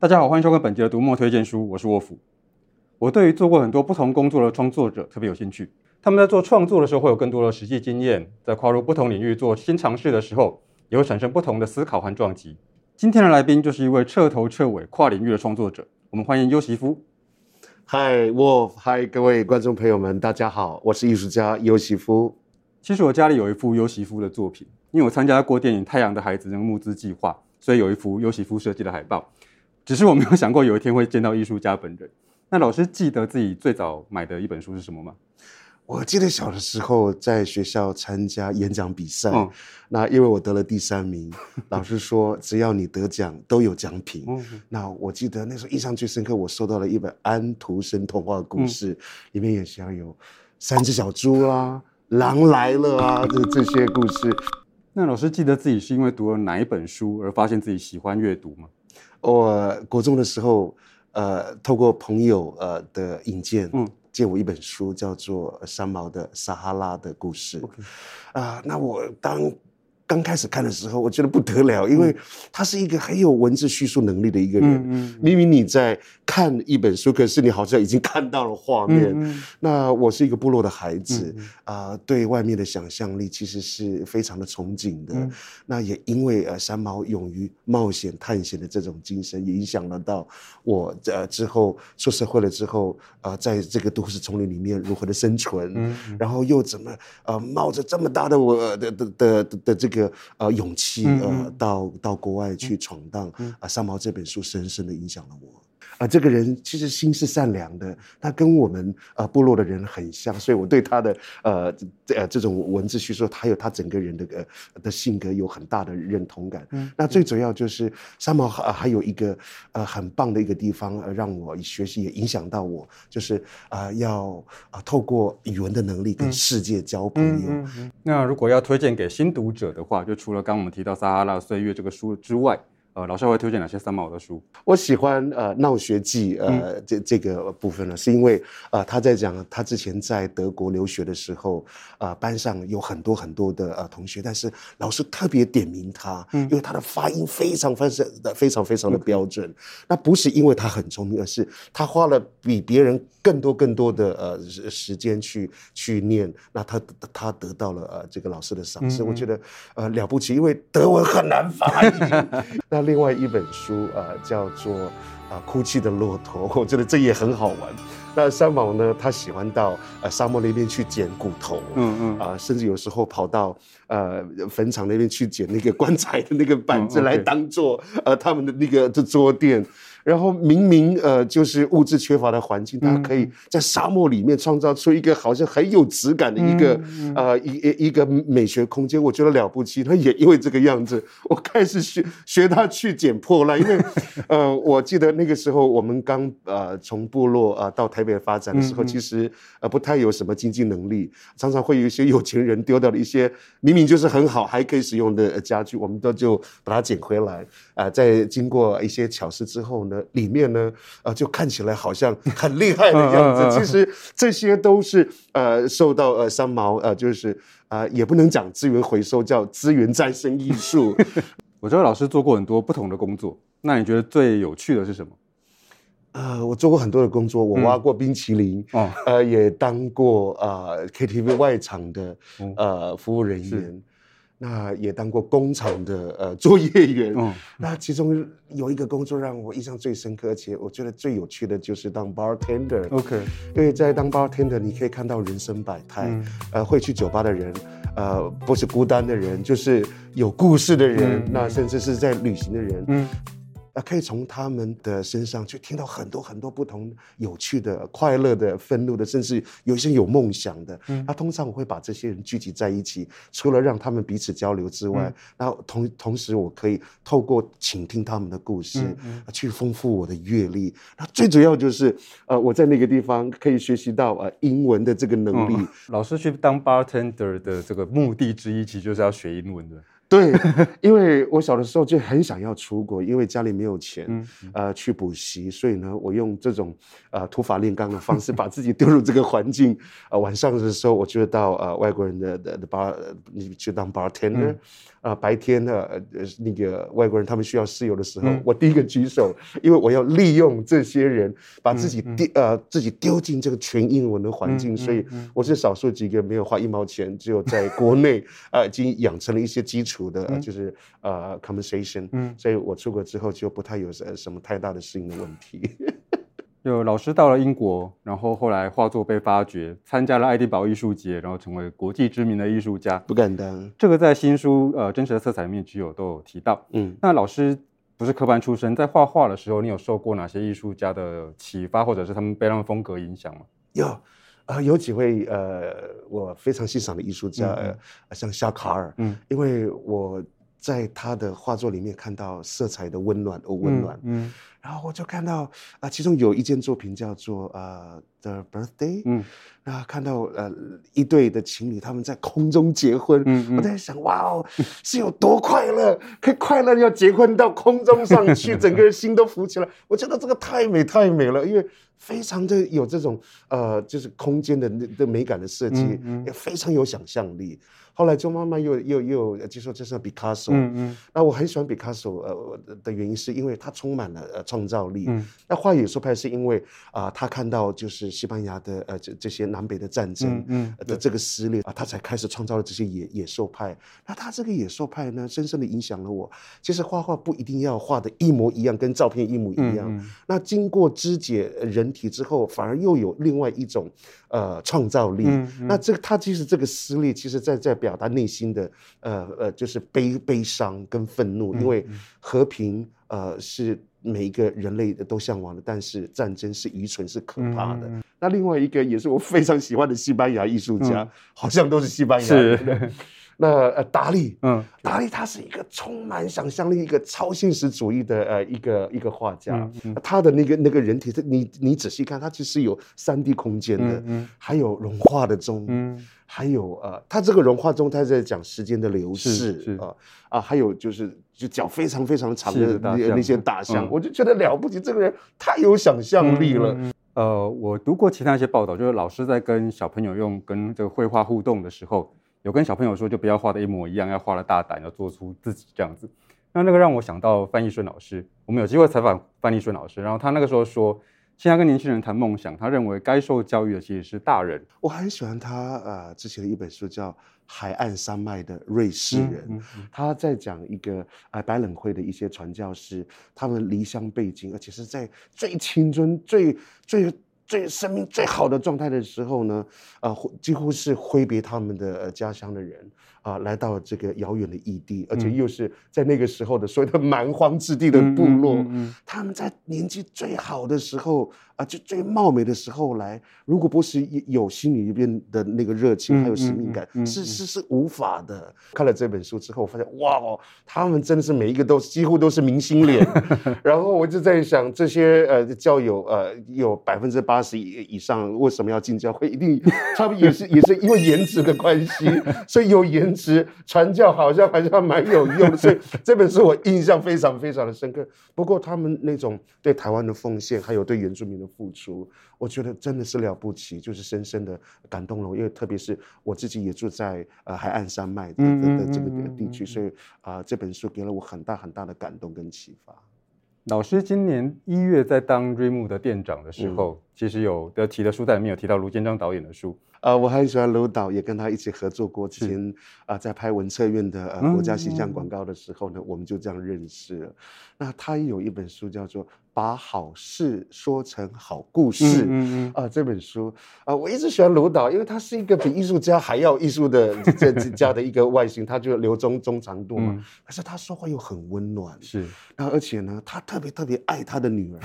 大家好，欢迎收看本集的读墨推荐书，我是沃夫。我对于做过很多不同工作的创作者特别有兴趣，他们在做创作的时候会有更多的实际经验，在跨入不同领域做新尝试的时候，也会产生不同的思考和撞击。今天的来宾就是一位彻头彻尾跨领域的创作者，我们欢迎优席夫。嗨，沃夫，嗨，各位观众朋友们，大家好，我是艺术家优席夫。其实我家里有一幅优席夫的作品，因为我参加过电影《太阳的孩子》那个募资计划，所以有一幅优席夫设计的海报。只是我没有想过有一天会见到艺术家本人。那老师记得自己最早买的一本书是什么吗？我记得小的时候在学校参加演讲比赛，嗯、那因为我得了第三名，老师说只要你得奖都有奖品。嗯、那我记得那时候印象最深刻，我收到了一本安徒生童话故事，嗯、里面也像有三只小猪啦、啊、狼来了啊，这这些故事。那老师记得自己是因为读了哪一本书而发现自己喜欢阅读吗？我国中的时候，呃，透过朋友呃的引荐，嗯，借我一本书，叫做三毛的《撒哈拉的故事》。啊那我当。刚开始看的时候，我觉得不得了，因为他是一个很有文字叙述能力的一个人。嗯嗯、明明你在看一本书，可是你好像已经看到了画面。那我是一个部落的孩子，啊、对外面的想象力其实是非常的憧憬的。嗯、那也因为呃三毛勇于冒险探险的这种精神，也影响了到我呃之后出社会了之后，啊、呃，在这个都市丛林里面如何的生存，然后又怎么呃冒着这么大的我的的的的，的这个。呃，勇气呃，到到国外去闯荡啊，三毛这本书深深的影响了我。啊，这个人其实心是善良的，他跟我们呃部落的人很像，所以我对他的呃这呃这种文字叙述，他有他整个人的呃的性格有很大的认同感。嗯，那最主要就是三毛还还有一个呃很棒的一个地方，呃，让我学习也影响到我，就是啊，呃，要啊透过语文的能力跟世界交朋友。嗯嗯嗯。那如果要推荐给新读者的话，就除了刚刚我们提到《撒哈拉岁月》这个书之外。呃，老师会推荐哪些三毛的书？我喜欢呃《闹学记》呃、嗯、这这个部分呢，是因为呃他在讲他之前在德国留学的时候，呃班上有很多很多的呃同学，但是老师特别点名他，嗯、因为他的发音非常非常非常非常的标准。嗯、那不是因为他很聪明，而是他花了比别人更多更多的呃时间去去念，那他他得到了呃这个老师的赏识，我觉得呃了不起，因为德文很难发音。那另外一本书啊、呃，叫做《啊、呃、哭泣的骆驼》，我觉得这也很好玩。那三毛呢，他喜欢到呃沙漠那边去捡骨头，嗯嗯，啊、呃，甚至有时候跑到呃坟场那边去捡那个棺材的那个 板子来当做、嗯 okay、呃他们的那个这桌垫。然后明明呃就是物质缺乏的环境，他可以在沙漠里面创造出一个好像很有质感的一个、呃一一一个美学空间，我觉得了不起。他也因为这个样子，我开始学学他去捡破烂，因为呃我记得那个时候我们刚呃从部落啊、呃、到台北发展的时候，其实呃不太有什么经济能力，常常会有一些有钱人丢掉了一些明明就是很好还可以使用的家具，我们都就把它捡回来啊、呃，在经过一些巧思之后。里面呢，呃，就看起来好像很厉害的样子。其实这些都是呃，受到呃三毛呃，就是呃，也不能讲资源回收，叫资源再生艺术。我知道老师做过很多不同的工作，那你觉得最有趣的是什么？呃，我做过很多的工作，我挖过冰淇淋，嗯哦、呃，也当过呃 KTV 外场的呃服务人员。那也当过工厂的呃作业员，嗯，那其中有一个工作让我印象最深刻，而且我觉得最有趣的就是当 bartender。OK，因为在当 bartender，你可以看到人生百态，嗯、呃，会去酒吧的人，呃，不是孤单的人，就是有故事的人，嗯、那甚至是在旅行的人，嗯。啊，可以从他们的身上去听到很多很多不同有趣的、快乐的、愤怒的，甚至有一些有梦想的。嗯，那通常我会把这些人聚集在一起，除了让他们彼此交流之外，那、嗯、同同时我可以透过倾听他们的故事，去丰富我的阅历。那最主要就是，呃，我在那个地方可以学习到呃英文的这个能力。嗯、老师去当 bartender 的这个目的之一，其实就是要学英文的。对，因为我小的时候就很想要出国，因为家里没有钱，嗯呃，去补习，所以呢，我用这种呃土法炼钢的方式把自己丢入这个环境。呃，晚上的时候，我就到呃外国人的的的 bar，你去当 bartender。嗯啊、呃，白天呢，呃，那个外国人他们需要室友的时候，嗯、我第一个举手，因为我要利用这些人把自己丢、嗯嗯、呃自己丢进这个全英文的环境，所以我是少数几个没有花一毛钱，只有在国内啊、呃、已经养成了一些基础的，嗯、就是呃 conversation，嗯，所以我出国之后就不太有什什么太大的适应的问题。有老师到了英国，然后后来画作被发掘，参加了爱丁堡艺术节，然后成为国际知名的艺术家，不敢当。这个在新书呃真实的色彩里面具有都有提到。嗯，那老师不是科班出身，在画画的时候，你有受过哪些艺术家的启发，或者是他们被他们风格影响吗？有，啊、呃，有几位呃我非常欣赏的艺术家，嗯呃、像夏卡尔，嗯，因为我在他的画作里面看到色彩的温暖，哦，温暖，嗯。嗯然后我就看到啊、呃，其中有一件作品叫做呃《The Birthday》，嗯，然后看到呃一对的情侣他们在空中结婚，嗯，嗯。我在想哇哦，是有多快乐，可以快乐要结婚到空中上去，整个人心都浮起来，我觉得这个太美太美了，因为非常的有这种呃就是空间的的美感的设计，也非常有想象力。后来就慢慢又又又接受这是毕卡索，嗯嗯，那我很喜欢毕卡索，呃的原因是因为他充满了呃创造力。嗯，那画野兽派是因为啊、呃，他看到就是西班牙的呃这这些南北的战争，嗯的这个撕裂啊，他才开始创造了这些野野兽派。那他这个野兽派呢，深深的影响了我。其实画画不一定要画的一模一样，跟照片一模一样。嗯，那经过肢解人体之后，反而又有另外一种呃创造力。嗯，那这个他其实这个撕裂，其实在在表达内心的呃呃，就是悲悲伤跟愤怒，因为和平呃是每一个人类的都向往的，但是战争是愚蠢是可怕的。嗯、那另外一个也是我非常喜欢的西班牙艺术家，嗯、好像都是西班牙人。是那呃达利，嗯，达利他是一个充满想象力、一个超现实主义的呃一个一个画家。嗯嗯、他的那个那个人体，你你仔细看，他其实有三 D 空间的，嗯嗯、还有融化的钟。嗯还有呃，他这个融化钟，他在讲时间的流逝啊啊，还有就是就脚非常非常长的那那些大象，我就觉得了不起，这个人太有想象力了。呃，我读过其他一些报道，就是老师在跟小朋友用跟这个绘画互动的时候，有跟小朋友说，就不要画的一模一样，要画的大胆，要做出自己这样子。那那个让我想到范逸顺老师，我们有机会采访范逸顺老师，然后他那个时候说。现在跟年轻人谈梦想，他认为该受教育的其实是大人。我很喜欢他呃之前的一本书叫《海岸山脉的瑞士人》，嗯嗯嗯、他在讲一个呃白冷会的一些传教士，他们离乡背井，而且是在最青春、最最最生命最好的状态的时候呢，啊、呃，几乎是挥别他们的、呃、家乡的人啊、呃，来到这个遥远的异地，而且又是在那个时候的所谓的蛮荒之地的部落，嗯嗯嗯嗯、他们在年纪最好的时候。啊，就最貌美的时候来，如果不是有心里边的那个热情，还有使命感，嗯嗯嗯、是是是无法的。看了这本书之后，我发现哇哦，他们真的是每一个都几乎都是明星脸。然后我就在想，这些呃教友呃有百分之八十以以上为什么要进教会？一定他们也是也是因为颜值的关系，所以有颜值传教好像好像蛮有用。所以这本书我印象非常非常的深刻。不过他们那种对台湾的奉献，还有对原住民的。付出，我觉得真的是了不起，就是深深的感动了我。因为特别是我自己也住在呃海岸山脉的的的这个地区，所以啊、呃，这本书给了我很大很大的感动跟启发。老师今年一月在当瑞木的店长的时候，嗯、其实有的提的书在里面有提到卢建章导演的书。呃，我很喜欢卢导，也跟他一起合作过。之前啊、呃，在拍文策院的呃国家形象广告的时候呢，嗯、我们就这样认识了。那他有一本书叫做《把好事说成好故事》。嗯嗯啊、呃，这本书啊、呃，我一直喜欢卢导，因为他是一个比艺术家还要艺术的这家的一个外形，他就留中中长度嘛。嗯、可是他说话又很温暖。是。那而且呢，他特别特别爱他的女儿。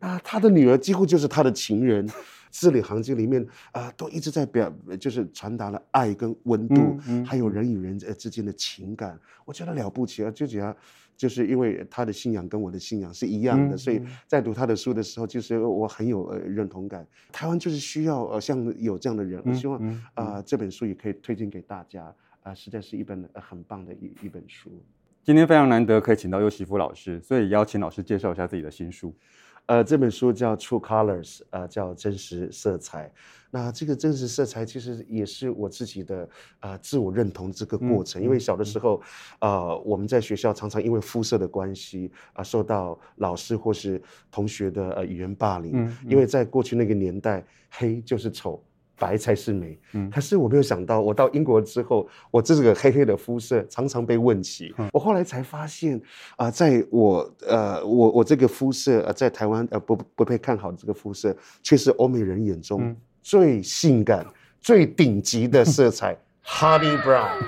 那他的女儿几乎就是他的情人。字里行间里面啊、呃，都一直在表，就是传达了爱跟温度，嗯嗯、还有人与人之间的情感，我觉得了不起啊！就觉得就是因为他的信仰跟我的信仰是一样的，嗯、所以在读他的书的时候，就是我很有呃认同感。台湾就是需要呃像有这样的人，我希望啊、这本书也可以推荐给大家啊、啊，实在是一本很棒的一一本书。今天非常难得可以请到优席夫老师，所以邀请老师介绍一下自己的新书。呃，这本书叫《True Colors》，呃，叫真实色彩。那这个真实色彩其实也是我自己的呃自我认同这个过程。嗯、因为小的时候，嗯、呃，我们在学校常常因为肤色的关系啊、呃，受到老师或是同学的呃语言霸凌。嗯嗯、因为在过去那个年代，黑就是丑。白才是美，嗯，可是我没有想到，我到英国之后，我这个黑黑的肤色常常被问起。嗯、我后来才发现，啊、呃，在我呃，我我这个肤色呃，在台湾呃不不被看好的这个肤色，却是欧美人眼中最性感、嗯、最顶级的色彩，Honey Brown。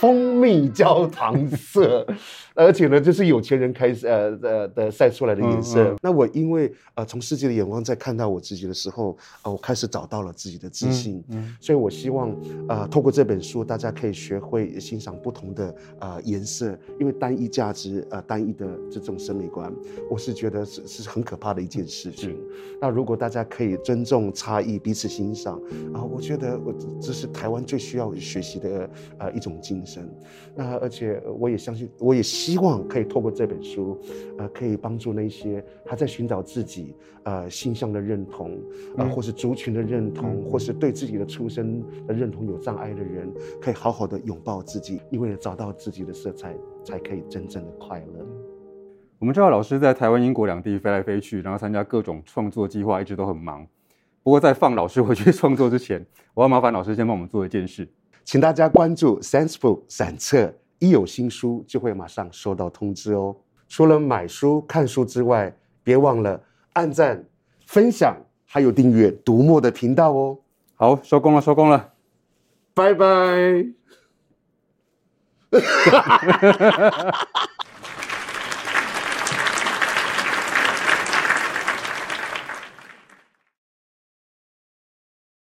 蜂蜜焦糖色，而且呢，就是有钱人开始呃呃的晒出来的颜色。嗯嗯、那我因为呃从世界的眼光在看到我自己的时候，呃，我开始找到了自己的自信。嗯，嗯所以我希望呃透过这本书，大家可以学会欣赏不同的呃颜色，因为单一价值呃单一的这种审美观，我是觉得是是很可怕的一件事情。那如果大家可以尊重差异，彼此欣赏啊、呃，我觉得我这是台湾最需要学习的呃一种精神。那而且我也相信，我也希望可以透过这本书，呃，可以帮助那些还在寻找自己呃性向的认同，啊、呃，或是族群的认同，嗯、或是对自己的出身的认同有障碍的人，可以好好的拥抱自己，因为找到自己的色彩，才可以真正的快乐。我们知道老师在台湾、英国两地飞来飞去，然后参加各种创作计划，一直都很忙。不过在放老师回去创作之前，我要麻烦老师先帮我们做一件事。请大家关注 Sensebook 散册，一有新书就会马上收到通知哦。除了买书、看书之外，别忘了按赞、分享，还有订阅读墨的频道哦。好，收工了，收工了，拜拜。